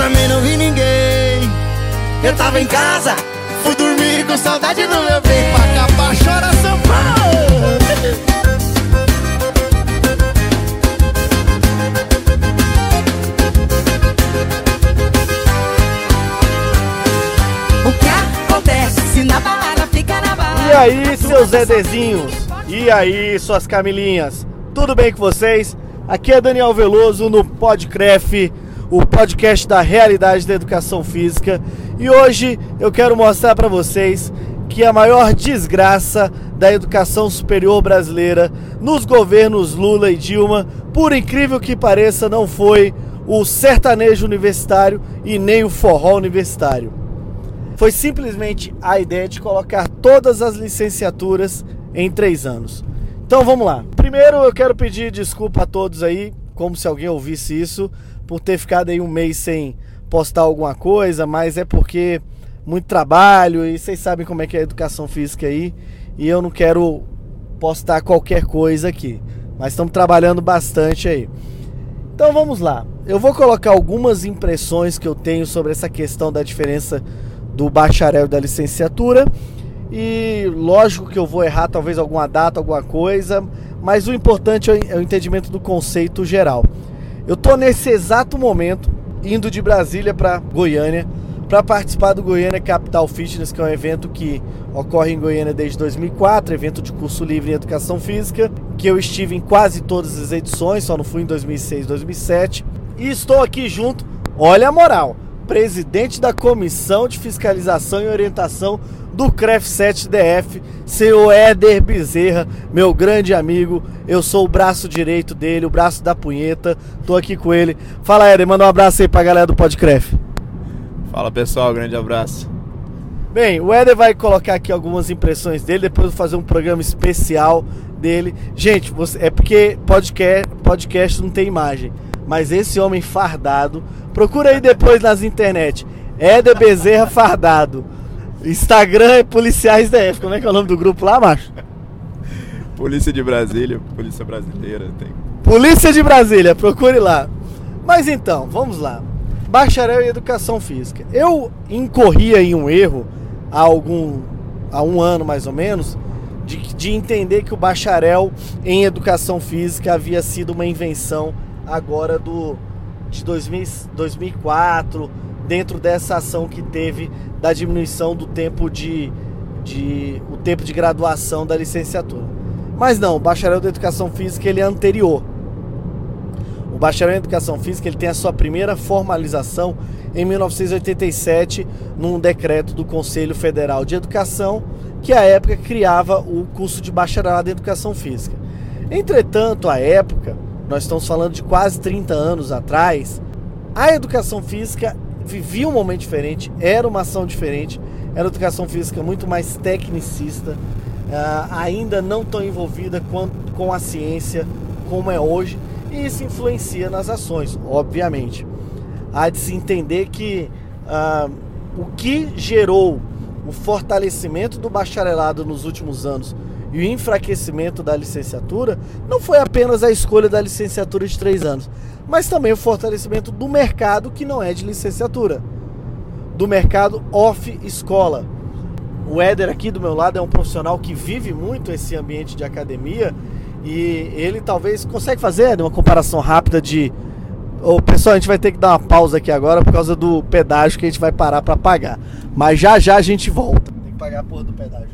também não vi ninguém. Eu tava em casa, fui dormir com saudade do meu bem. Pra acabar, chora São Paulo. E aí, seus Zedezinhos? E aí, suas Camilinhas? Tudo bem com vocês? Aqui é Daniel Veloso no Podcref, o podcast da realidade da educação física. E hoje eu quero mostrar para vocês que a maior desgraça da educação superior brasileira nos governos Lula e Dilma, por incrível que pareça, não foi o sertanejo universitário e nem o forró universitário foi simplesmente a ideia de colocar todas as licenciaturas em três anos. Então vamos lá. Primeiro eu quero pedir desculpa a todos aí, como se alguém ouvisse isso, por ter ficado aí um mês sem postar alguma coisa, mas é porque muito trabalho e vocês sabem como é que é a educação física aí e eu não quero postar qualquer coisa aqui. Mas estamos trabalhando bastante aí. Então vamos lá. Eu vou colocar algumas impressões que eu tenho sobre essa questão da diferença do bacharel e da licenciatura. E lógico que eu vou errar talvez alguma data, alguma coisa, mas o importante é o entendimento do conceito geral. Eu tô nesse exato momento indo de Brasília para Goiânia para participar do Goiânia Capital Fitness, que é um evento que ocorre em Goiânia desde 2004, evento de curso livre em educação física, que eu estive em quase todas as edições, só não fui em 2006, 2007. E estou aqui junto, olha a moral, presidente da Comissão de Fiscalização e Orientação do CREF 7DF, senhor Éder Bezerra, meu grande amigo. Eu sou o braço direito dele, o braço da punheta. Tô aqui com ele. Fala, Éder, manda um abraço aí pra galera do Podcref. Fala pessoal, grande abraço. Bem, o Éder vai colocar aqui algumas impressões dele, depois eu vou fazer um programa especial dele. Gente, você, é porque podcast, podcast não tem imagem, mas esse homem fardado, procura aí depois nas internet. Éder Bezerra fardado. Instagram é Policiais DF. Como é que é o nome do grupo lá, macho? Polícia de Brasília, Polícia Brasileira, tem. Polícia de Brasília, procure lá. Mas então, vamos lá. Bacharel em Educação Física. Eu incorria em um erro há algum há um ano mais ou menos de, de entender que o bacharel em Educação Física havia sido uma invenção agora do de 2000, 2004 dentro dessa ação que teve da diminuição do tempo de, de o tempo de graduação da licenciatura. Mas não, o bacharel de educação física ele é anterior. O bacharel em educação física ele tem a sua primeira formalização em 1987 num decreto do Conselho Federal de Educação, que à época criava o curso de bacharelado em educação física. Entretanto, à época, nós estamos falando de quase 30 anos atrás, a educação física vivia um momento diferente, era uma ação diferente, era educação física muito mais tecnicista, uh, ainda não tão envolvida com a ciência como é hoje, e isso influencia nas ações, obviamente. Há de se entender que uh, o que gerou o fortalecimento do bacharelado nos últimos anos e o enfraquecimento da licenciatura não foi apenas a escolha da licenciatura de três anos, mas também o fortalecimento do mercado que não é de licenciatura, do mercado off-escola. O Éder aqui do meu lado é um profissional que vive muito esse ambiente de academia e ele talvez consegue fazer uma comparação rápida de Ô, pessoal, a gente vai ter que dar uma pausa aqui agora por causa do pedágio que a gente vai parar para pagar. Mas já já a gente volta. Tem que pagar a porra do pedágio.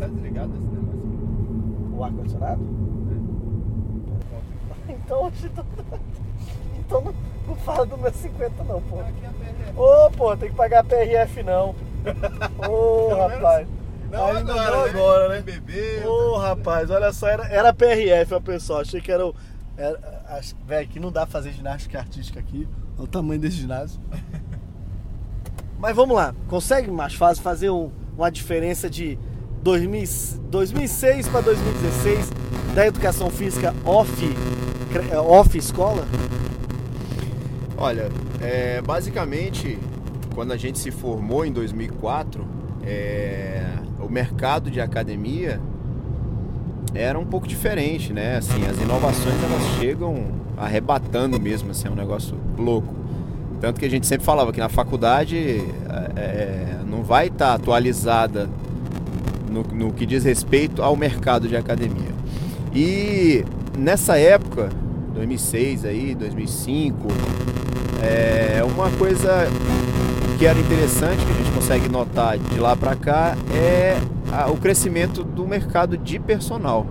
Tá desligado esse negócio? O ar-condicionado? Então, hoje tô... então não, não fala do meu 50 não, pô. Ô, pô, tem que pagar PRF não. Ô, rapaz. Não, Ainda agora, não né? agora, né? Bebê. Ô, rapaz, olha só, era, era PRF, ó, pessoal. Achei que era o. Era, acho- Véi, aqui não dá pra fazer ginástica artística aqui. Olha o tamanho desse ginásio. Mas vamos lá, consegue mais fácil fazer um- uma diferença de 2000, 2006 para 2016 da educação física off, cre- off escola? Olha, é, basicamente, quando a gente se formou em 2004, é, o mercado de academia era um pouco diferente, né? Assim, as inovações elas chegam arrebatando mesmo, assim, é um negócio louco. Tanto que a gente sempre falava que na faculdade é, é não vai estar tá atualizada no, no que diz respeito ao mercado de academia. E nessa época, 2006 aí, 2005, é uma coisa que era interessante que a gente consegue notar de lá para cá é a, o crescimento do mercado de personal.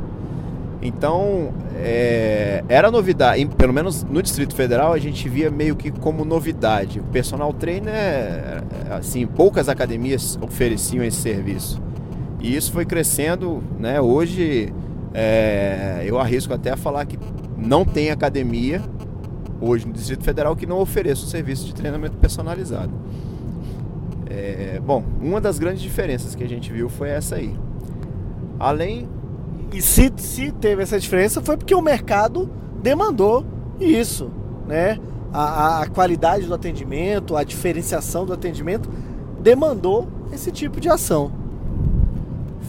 Então, é, era novidade, pelo menos no Distrito Federal a gente via meio que como novidade. O personal trainer, assim, poucas academias ofereciam esse serviço. E isso foi crescendo, né? Hoje é, eu arrisco até a falar que não tem academia hoje no Distrito Federal que não ofereça o serviço de treinamento personalizado. É, bom, uma das grandes diferenças que a gente viu foi essa aí. Além. E se, se teve essa diferença foi porque o mercado demandou isso, né? A, a qualidade do atendimento, a diferenciação do atendimento demandou esse tipo de ação.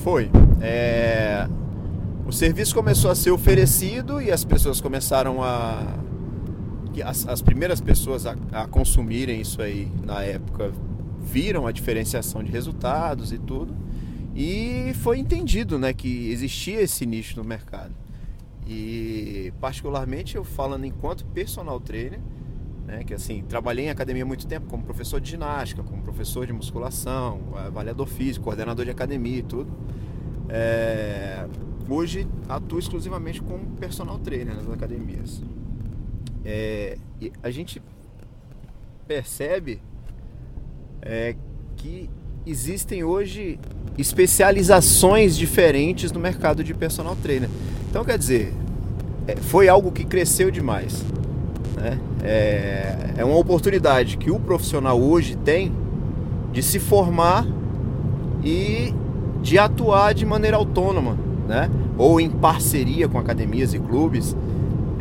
Foi. É... O serviço começou a ser oferecido e as pessoas começaram a. As, as primeiras pessoas a, a consumirem isso aí na época viram a diferenciação de resultados e tudo. E foi entendido né, que existia esse nicho no mercado. E particularmente eu falando enquanto personal trainer, né, que assim, trabalhei em academia muito tempo como professor de ginástica, como professor de musculação, avaliador físico, coordenador de academia e tudo. É, hoje atuo exclusivamente como personal trainer nas academias. É, a gente percebe é, que existem hoje especializações diferentes no mercado de personal trainer. Então, quer dizer, é, foi algo que cresceu demais. Né? É, é uma oportunidade que o profissional hoje tem de se formar e de atuar de maneira autônoma, né? ou em parceria com academias e clubes.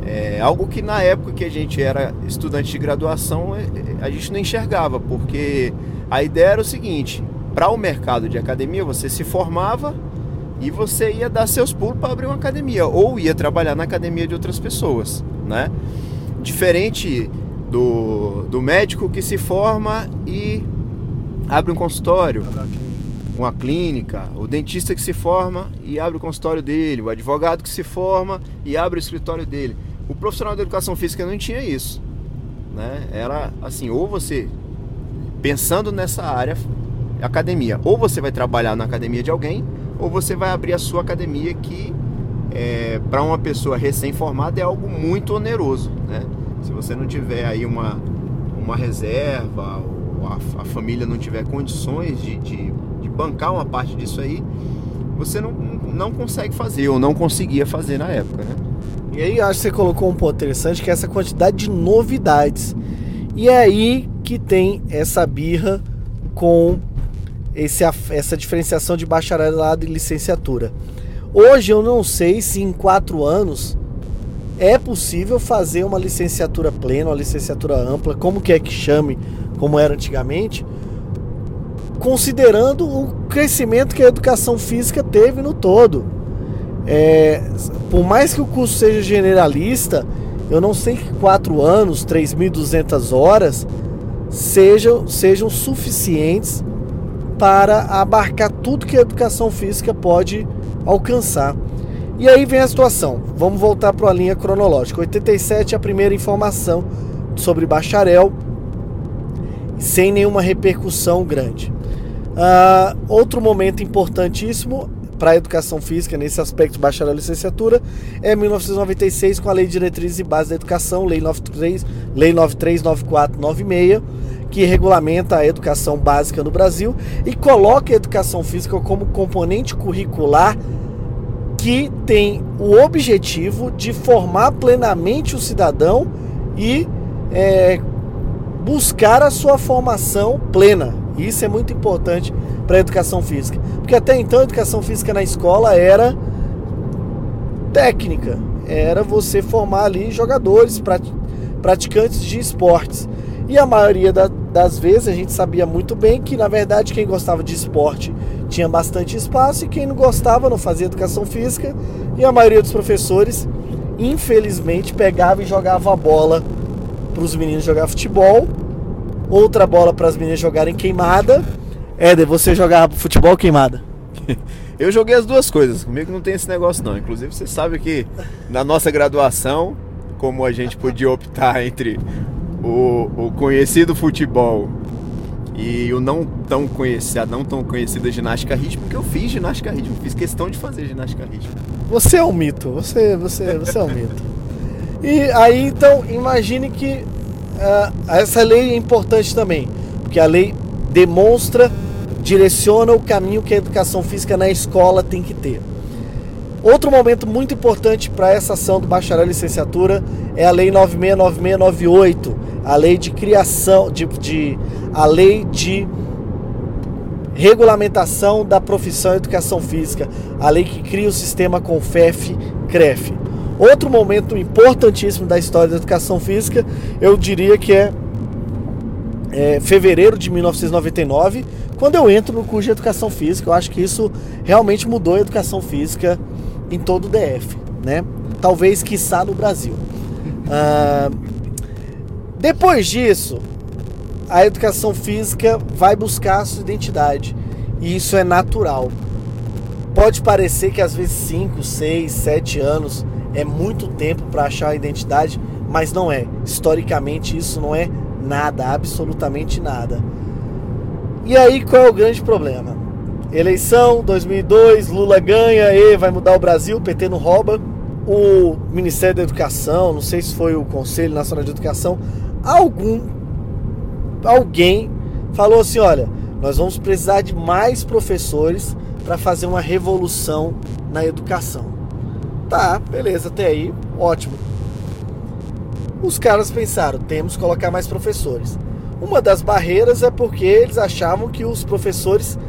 É algo que na época que a gente era estudante de graduação é, a gente não enxergava, porque a ideia era o seguinte: para o mercado de academia você se formava e você ia dar seus pulos para abrir uma academia ou ia trabalhar na academia de outras pessoas, né? Diferente do, do médico que se forma e abre um consultório, uma clínica, o dentista que se forma e abre o consultório dele, o advogado que se forma e abre o escritório dele. O profissional de educação física não tinha isso, né? Era assim, ou você pensando nessa área, academia. Ou você vai trabalhar na academia de alguém, ou você vai abrir a sua academia que é, para uma pessoa recém-formada é algo muito oneroso, né? Se você não tiver aí uma, uma reserva, ou a, a família não tiver condições de, de, de, bancar uma parte disso aí, você não, não consegue fazer, ou não conseguia fazer na época, né? E aí acho que você colocou um ponto interessante que é essa quantidade de novidades. E é aí que tem essa birra com esse, essa diferenciação de bacharelado e licenciatura. Hoje eu não sei se em quatro anos é possível fazer uma licenciatura plena, uma licenciatura ampla, como quer que chame, como era antigamente, considerando o crescimento que a educação física teve no todo. É, por mais que o curso seja generalista, eu não sei que quatro anos, 3.200 horas sejam, sejam suficientes para abarcar tudo que a educação física pode alcançar. E aí vem a situação. Vamos voltar para a linha cronológica. 87 é a primeira informação sobre bacharel, sem nenhuma repercussão grande. Uh, outro momento importantíssimo para a educação física nesse aspecto bacharel e licenciatura é 1996 com a Lei de Diretrizes e Bases da Educação, Lei 93, Lei 939496, que regulamenta a educação básica no Brasil e coloca a educação física como componente curricular que tem o objetivo de formar plenamente o cidadão e é, buscar a sua formação plena. Isso é muito importante para a educação física. Porque até então a educação física na escola era técnica, era você formar ali jogadores, praticantes de esportes. E a maioria da, das vezes a gente sabia muito bem que, na verdade, quem gostava de esporte tinha bastante espaço e quem não gostava não fazia educação física e a maioria dos professores, infelizmente, pegava e jogava a bola para os meninos jogar futebol, outra bola para as meninas jogarem queimada. Éder, você jogava futebol queimada? Eu joguei as duas coisas, comigo não tem esse negócio não. Inclusive você sabe que na nossa graduação, como a gente podia optar entre o, o conhecido futebol e o não tão conhecido, a não tão conhecida ginástica rítmica, eu fiz ginástica rítmica, fiz questão de fazer ginástica rítmica. Você é um mito, você, você, você é um mito. E aí então imagine que uh, essa lei é importante também, porque a lei demonstra, direciona o caminho que a educação física na escola tem que ter. Outro momento muito importante para essa ação do bacharel e licenciatura é a lei 969698, a lei de criação, de, de, a lei de regulamentação da profissão educação física, a lei que cria o sistema CONFEF-CREF. Outro momento importantíssimo da história da educação física, eu diria que é, é fevereiro de 1999, quando eu entro no curso de educação física. Eu acho que isso realmente mudou a educação física em todo o DF, né? Talvez, quiçá, no Brasil. Ah, depois disso, a educação física vai buscar a sua identidade. E isso é natural. Pode parecer que às vezes 5, 6, 7 anos é muito tempo para achar a identidade, mas não é. Historicamente, isso não é nada, absolutamente nada. E aí, qual é o grande problema? Eleição 2002, Lula ganha, e vai mudar o Brasil, PT não rouba. O Ministério da Educação, não sei se foi o Conselho Nacional de Educação, algum alguém falou assim, olha, nós vamos precisar de mais professores para fazer uma revolução na educação. Tá, beleza, até aí, ótimo. Os caras pensaram, temos que colocar mais professores. Uma das barreiras é porque eles achavam que os professores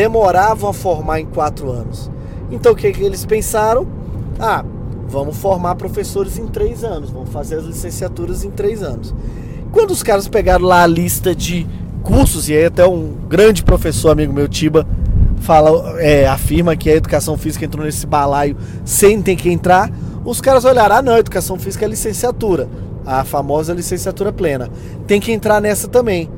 demoravam a formar em quatro anos. Então o que, que eles pensaram? Ah, vamos formar professores em três anos, vamos fazer as licenciaturas em três anos. Quando os caras pegaram lá a lista de cursos, e aí até um grande professor, amigo meu, Tiba, fala, é, afirma que a educação física entrou nesse balaio sem ter que entrar, os caras olharam, ah não, educação física é licenciatura, a famosa licenciatura plena. Tem que entrar nessa também.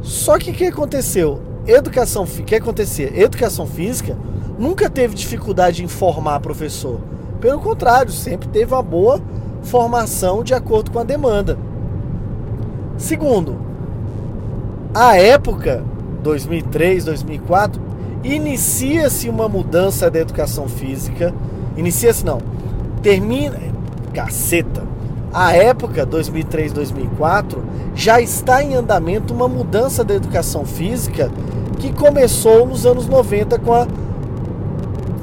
Só que o que aconteceu? Educação, que acontecia? Educação física nunca teve dificuldade em formar professor. Pelo contrário, sempre teve uma boa formação de acordo com a demanda. Segundo, a época 2003, 2004 inicia-se uma mudança da educação física. Inicia-se não. Termina caceta. A época 2003, 2004 já está em andamento uma mudança da educação física que começou nos anos 90 com a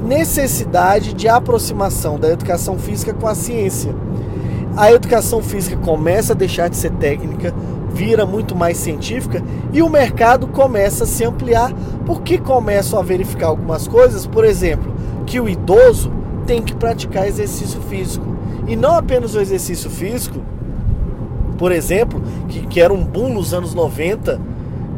necessidade de aproximação da educação física com a ciência. A educação física começa a deixar de ser técnica, vira muito mais científica e o mercado começa a se ampliar porque começam a verificar algumas coisas, por exemplo, que o idoso tem que praticar exercício físico. E não apenas o exercício físico, por exemplo, que, que era um boom nos anos 90,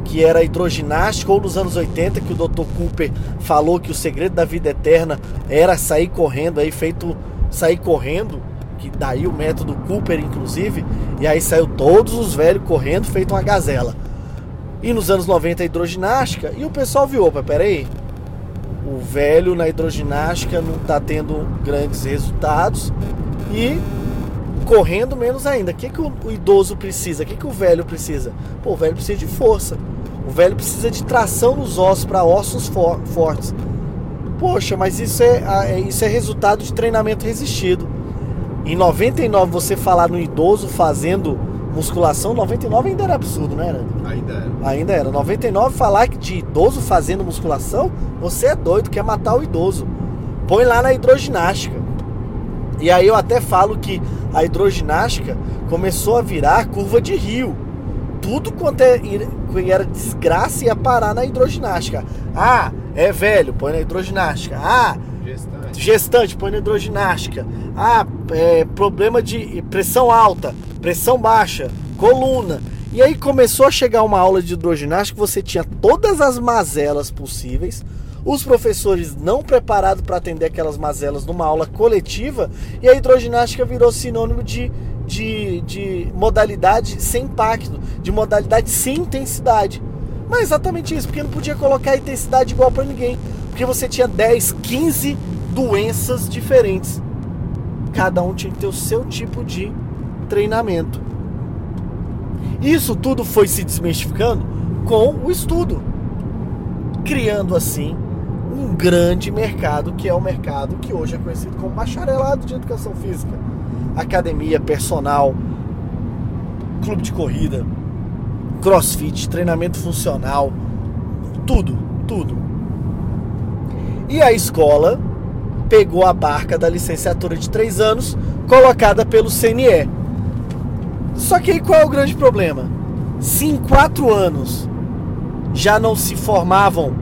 que era hidroginástica, ou nos anos 80, que o Dr. Cooper falou que o segredo da vida eterna era sair correndo aí, feito sair correndo que daí o método Cooper, inclusive, e aí saiu todos os velhos correndo, feito uma gazela. E nos anos 90 a hidroginástica, e o pessoal viu, opa, peraí, o velho na hidroginástica não está tendo grandes resultados e correndo menos ainda. O que, que o, idoso precisa? O que, que o velho precisa? Pô, o velho precisa de força. O velho precisa de tração nos ossos para ossos for, fortes. Poxa, mas isso é, é, isso é resultado de treinamento resistido. Em 99 você falar no idoso fazendo musculação, 99 ainda era absurdo, não era? Ainda era. Ainda era. 99 falar de idoso fazendo musculação, você é doido, quer matar o idoso. Põe lá na hidroginástica. E aí eu até falo que a hidroginástica começou a virar curva de rio. Tudo quanto é, era desgraça ia parar na hidroginástica. Ah, é velho, põe na hidroginástica. Ah, gestante, gestante põe na hidroginástica. Ah, é, problema de pressão alta, pressão baixa, coluna. E aí começou a chegar uma aula de hidroginástica você tinha todas as mazelas possíveis, os professores não preparados para atender aquelas mazelas numa aula coletiva, e a hidroginástica virou sinônimo de, de, de modalidade sem impacto, de modalidade sem intensidade. Mas exatamente isso, porque não podia colocar intensidade igual para ninguém, porque você tinha 10, 15 doenças diferentes. Cada um tinha que ter o seu tipo de treinamento. Isso tudo foi se desmistificando com o estudo, criando assim um grande mercado que é o mercado que hoje é conhecido como bacharelado de educação física, academia, personal, clube de corrida, crossfit, treinamento funcional, tudo, tudo. E a escola pegou a barca da licenciatura de três anos colocada pelo CNE só que aí qual é o grande problema? Se em quatro anos já não se formavam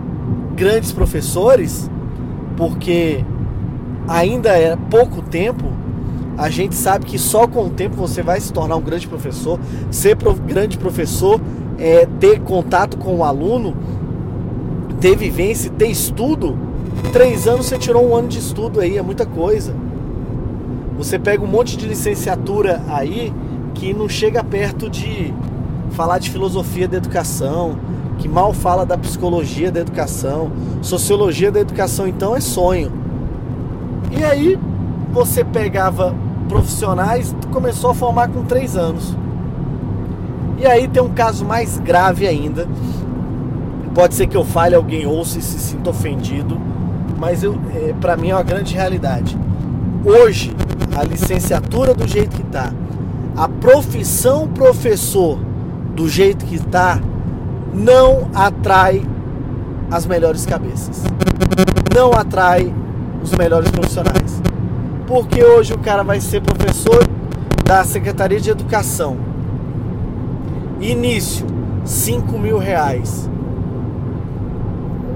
grandes professores, porque ainda é pouco tempo, a gente sabe que só com o tempo você vai se tornar um grande professor. Ser prof, grande professor é ter contato com o aluno, ter vivência, ter estudo. Três anos você tirou um ano de estudo aí, é muita coisa. Você pega um monte de licenciatura aí que não chega perto de falar de filosofia da educação, que mal fala da psicologia da educação, sociologia da educação, então é sonho. E aí você pegava profissionais, começou a formar com três anos. E aí tem um caso mais grave ainda. Pode ser que eu fale, alguém ouça e se sinta ofendido, mas eu, é, para mim é uma grande realidade. Hoje, a licenciatura do jeito que está, a profissão professor do jeito que está não atrai as melhores cabeças. Não atrai os melhores profissionais. Porque hoje o cara vai ser professor da Secretaria de Educação. Início, 5 mil reais.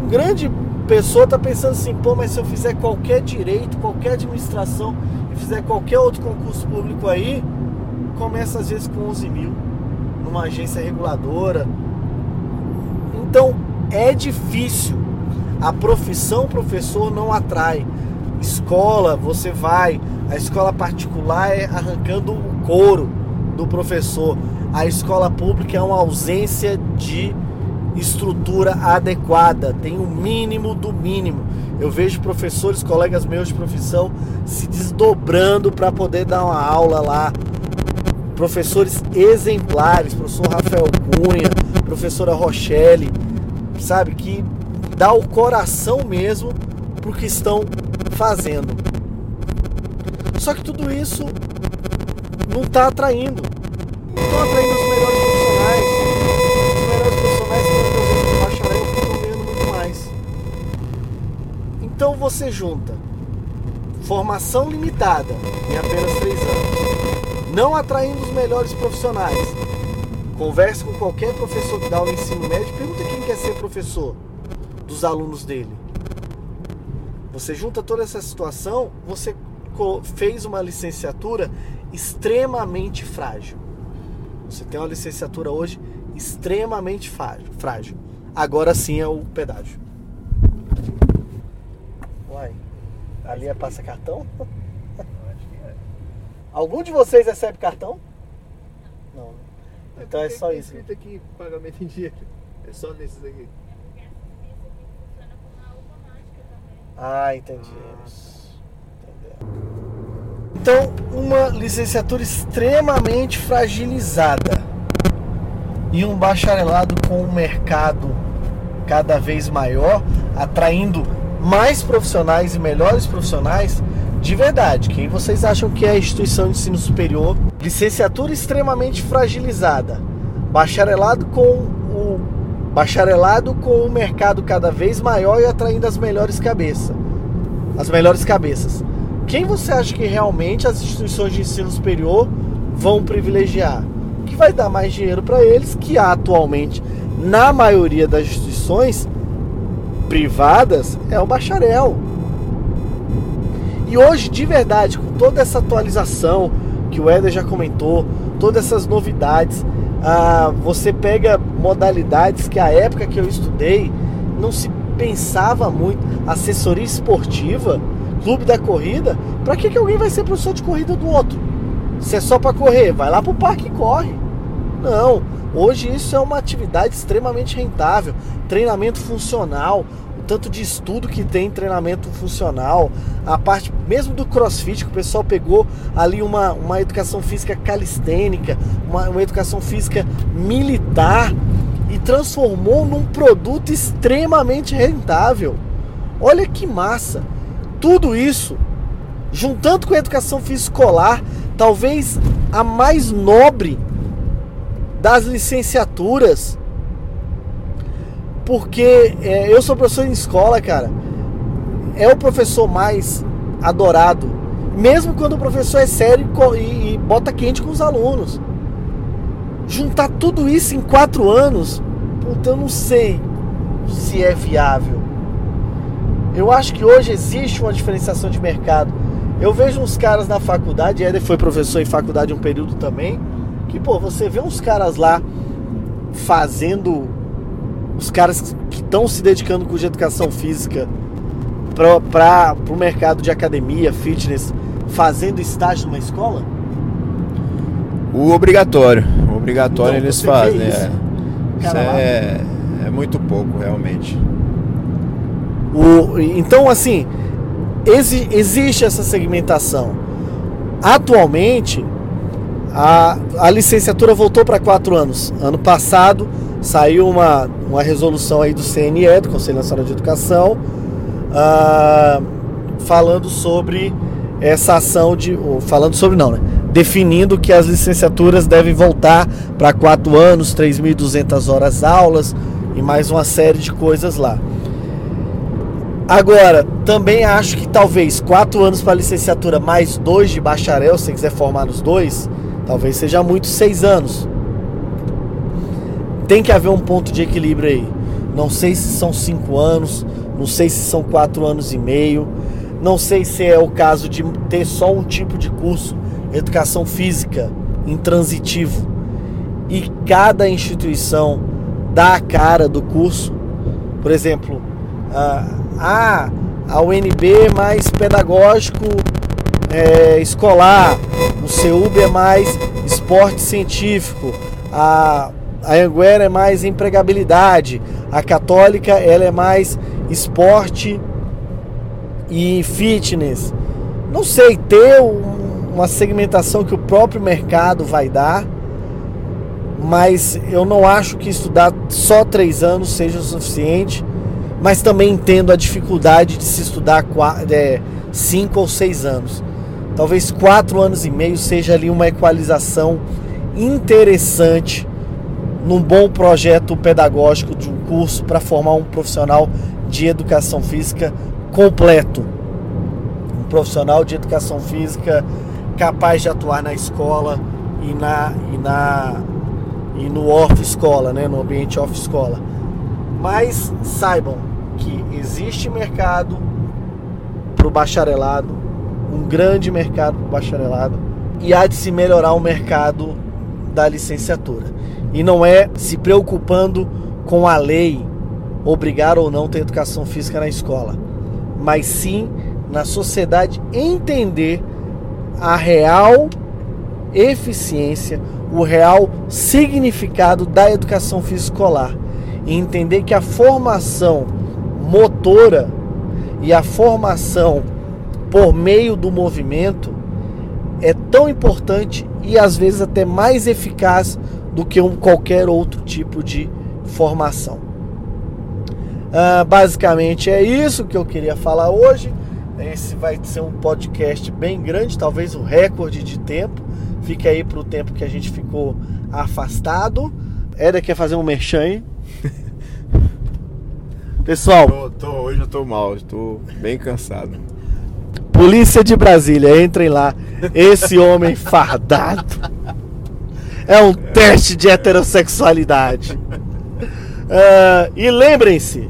Um grande pessoa está pensando assim, pô, mas se eu fizer qualquer direito, qualquer administração e fizer qualquer outro concurso público aí, começa às vezes com 11 mil numa agência reguladora. Então é difícil. A profissão professor não atrai. Escola, você vai. A escola particular é arrancando o couro do professor. A escola pública é uma ausência de estrutura adequada, tem o um mínimo do mínimo. Eu vejo professores, colegas meus de profissão, se desdobrando para poder dar uma aula lá professores exemplares, professor Rafael Cunha, professora Rochelle, sabe, que dá o coração mesmo pro que estão fazendo. Só que tudo isso não está atraindo. Não estão atraindo os melhores profissionais. Os melhores profissionais que vezes no bacharel estão ganhando muito mais. Então você junta formação limitada em apenas três anos não atraindo os melhores profissionais. Converse com qualquer professor que dá aula ensino médio, pergunta quem quer ser professor dos alunos dele. Você junta toda essa situação, você fez uma licenciatura extremamente frágil. Você tem uma licenciatura hoje extremamente frágil. Agora sim é o pedágio. Uai, ali é passa cartão? Algum de vocês recebe cartão? Não. É então é só isso. escrito aqui pagamento em dia. É só nesses aqui. Ah, entendi. Então, uma licenciatura extremamente fragilizada e um bacharelado com um mercado cada vez maior, atraindo mais profissionais e melhores profissionais, de verdade, quem vocês acham que é a instituição de ensino superior? Licenciatura extremamente fragilizada, bacharelado com bacharelado com o mercado cada vez maior e atraindo as melhores cabeças. As melhores cabeças. Quem você acha que realmente as instituições de ensino superior vão privilegiar? Que vai dar mais dinheiro para eles, que atualmente, na maioria das instituições privadas, é o bacharel. E hoje, de verdade, com toda essa atualização que o Éder já comentou, todas essas novidades, ah, você pega modalidades que a época que eu estudei não se pensava muito. Assessoria esportiva, clube da corrida. Pra que, que alguém vai ser professor de corrida do outro? Se é só para correr, vai lá pro parque e corre. Não. Hoje isso é uma atividade extremamente rentável. Treinamento funcional, o tanto de estudo que tem em treinamento funcional, a parte mesmo do crossfit, que o pessoal pegou ali uma, uma educação física calistênica, uma, uma educação física militar e transformou num produto extremamente rentável. Olha que massa! Tudo isso, juntando com a educação física escolar, talvez a mais nobre das licenciaturas. Porque é, eu sou professor em escola, cara. É o professor mais adorado. Mesmo quando o professor é sério e, e bota quente com os alunos. Juntar tudo isso em quatro anos, puta, eu não sei se é viável. Eu acho que hoje existe uma diferenciação de mercado. Eu vejo uns caras na faculdade, Éder foi professor em faculdade um período também, que, pô, você vê uns caras lá fazendo. Os caras que estão se dedicando com de educação física para o mercado de academia, fitness, fazendo estágio numa escola? O obrigatório. O obrigatório então, eles fazem. Isso, é. isso é, é muito pouco, realmente. O, então, assim, exi, existe essa segmentação. Atualmente, a, a licenciatura voltou para quatro anos. Ano passado saiu uma, uma resolução aí do CNE, do Conselho Nacional de Educação, uh, falando sobre essa ação de. Falando sobre não, né? Definindo que as licenciaturas devem voltar para quatro anos, 3.200 horas aulas e mais uma série de coisas lá. Agora, também acho que talvez quatro anos para licenciatura mais dois de bacharel, se quiser formar nos dois, Talvez seja muito seis anos. Tem que haver um ponto de equilíbrio aí. Não sei se são cinco anos, não sei se são quatro anos e meio, não sei se é o caso de ter só um tipo de curso, educação física, intransitivo. E cada instituição dá a cara do curso. Por exemplo, a, a UNB mais pedagógico é, escolar, o CEUB é mais esporte científico, a, a Anguera é mais empregabilidade, a Católica ela é mais esporte e fitness. Não sei, ter uma segmentação que o próprio mercado vai dar, mas eu não acho que estudar só três anos seja o suficiente, mas também entendo a dificuldade de se estudar é, cinco ou seis anos talvez quatro anos e meio seja ali uma equalização interessante num bom projeto pedagógico de um curso para formar um profissional de educação física completo. Um profissional de educação física capaz de atuar na escola e na e na e no off escola, né, no ambiente off escola. Mas saibam que existe mercado para o bacharelado um grande mercado para o bacharelado e há de se melhorar o mercado da licenciatura. E não é se preocupando com a lei obrigar ou não ter educação física na escola, mas sim na sociedade entender a real eficiência, o real significado da educação física escolar e entender que a formação motora e a formação por meio do movimento é tão importante e às vezes até mais eficaz do que um, qualquer outro tipo de formação. Ah, basicamente é isso que eu queria falar hoje. Esse vai ser um podcast bem grande, talvez o um recorde de tempo. Fique aí para o tempo que a gente ficou afastado. Éder quer fazer um merchan aí? Pessoal. Tô, tô, hoje eu tô mal, estou bem cansado. Polícia de Brasília, entrem lá. Esse homem fardado é um teste de heterossexualidade. Uh, e lembrem-se,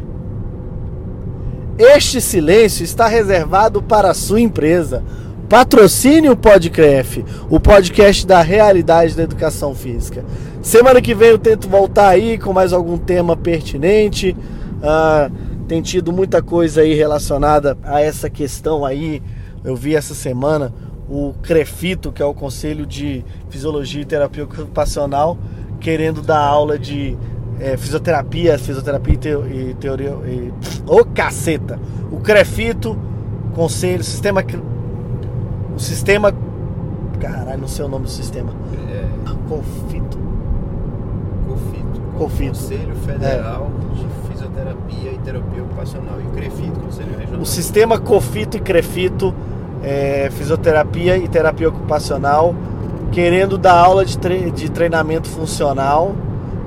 este silêncio está reservado para a sua empresa. Patrocine o Podcref, o podcast da realidade da educação física. Semana que vem eu tento voltar aí com mais algum tema pertinente. Uh, tem tido muita coisa aí relacionada a essa questão aí. Eu vi essa semana o CREFITO, que é o Conselho de Fisiologia e Terapia Ocupacional, querendo dar aula de é, fisioterapia, fisioterapia e, teo, e teoria. Ô oh, caceta! O CREFITO, Conselho, Sistema. O sistema. Caralho, não sei o nome do sistema. É... Confito. Confito. Confito. Conselho Federal é. de Fisioterapia e Terapia Ocupacional. E CREFITO, Conselho Regional. O sistema COFITO e CREFITO, é, Fisioterapia e Terapia Ocupacional, querendo dar aula de, tre de treinamento funcional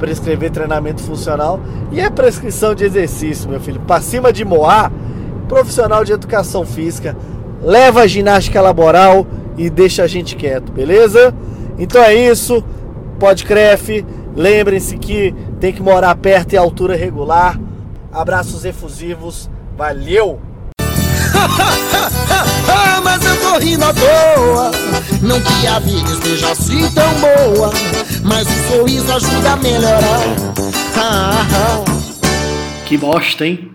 prescrever treinamento funcional e a prescrição de exercício, meu filho. Para cima de Moá, profissional de educação física, leva a ginástica laboral e deixa a gente quieto, beleza? Então é isso. Podcref, lembrem-se que tem que morar perto e altura regular. Abraços efusivos. Valeu! Mas eu tô rindo à toa. Não que a vida esteja assim tão boa Mas o sorriso ajuda a melhorar. Que bosta, hein?